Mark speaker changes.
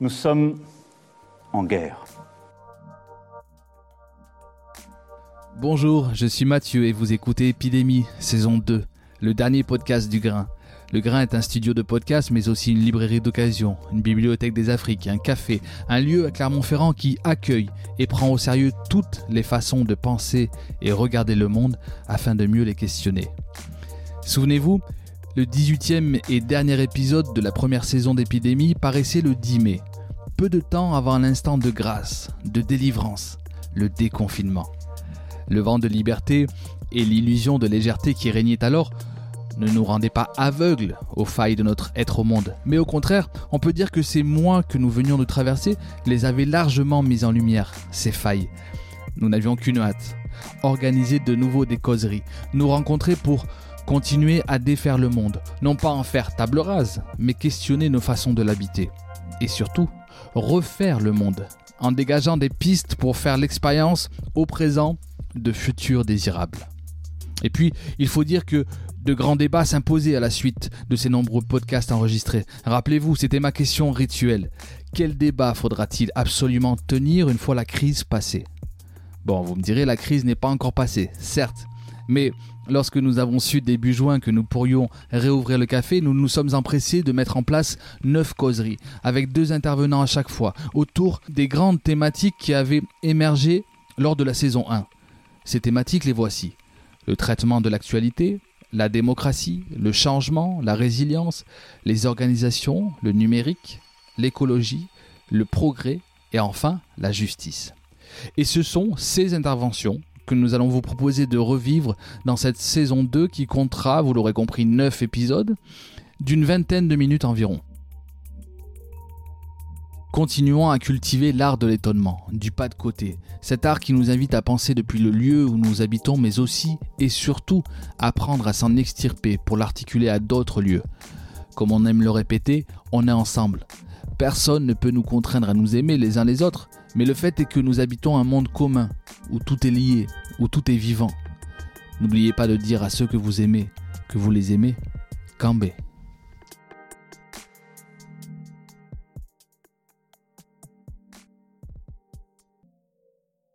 Speaker 1: Nous sommes en guerre.
Speaker 2: Bonjour, je suis Mathieu et vous écoutez Épidémie, saison 2, le dernier podcast du Grain. Le Grain est un studio de podcast, mais aussi une librairie d'occasion, une bibliothèque des Afriques, un café, un lieu à Clermont-Ferrand qui accueille et prend au sérieux toutes les façons de penser et regarder le monde afin de mieux les questionner. Souvenez-vous, le 18e et dernier épisode de la première saison d'Épidémie paraissait le 10 mai, peu de temps avant l'instant de grâce, de délivrance, le déconfinement. Le vent de liberté et l'illusion de légèreté qui régnait alors ne nous rendaient pas aveugles aux failles de notre être au monde, mais au contraire, on peut dire que ces mois que nous venions de traverser les avaient largement mis en lumière, ces failles. Nous n'avions qu'une hâte, organiser de nouveau des causeries, nous rencontrer pour continuer à défaire le monde, non pas en faire table rase, mais questionner nos façons de l'habiter. Et surtout, refaire le monde, en dégageant des pistes pour faire l'expérience au présent de futurs désirables. Et puis, il faut dire que de grands débats s'imposaient à la suite de ces nombreux podcasts enregistrés. Rappelez-vous, c'était ma question rituelle. Quel débat faudra-t-il absolument tenir une fois la crise passée? Bon, vous me direz, la crise n'est pas encore passée, certes, mais lorsque nous avons su début juin que nous pourrions réouvrir le café, nous nous sommes empressés de mettre en place neuf causeries, avec deux intervenants à chaque fois, autour des grandes thématiques qui avaient émergé lors de la saison 1. Ces thématiques, les voici. Le traitement de l'actualité, la démocratie, le changement, la résilience, les organisations, le numérique, l'écologie, le progrès et enfin la justice. Et ce sont ces interventions que nous allons vous proposer de revivre dans cette saison 2 qui comptera, vous l'aurez compris, 9 épisodes d'une vingtaine de minutes environ. Continuons à cultiver l'art de l'étonnement, du pas de côté, cet art qui nous invite à penser depuis le lieu où nous habitons, mais aussi et surtout apprendre à s'en extirper pour l'articuler à d'autres lieux. Comme on aime le répéter, on est ensemble. Personne ne peut nous contraindre à nous aimer les uns les autres, mais le fait est que nous habitons un monde commun, où tout est lié, où tout est vivant. N'oubliez pas de dire à ceux que vous aimez que vous les aimez. Cambé.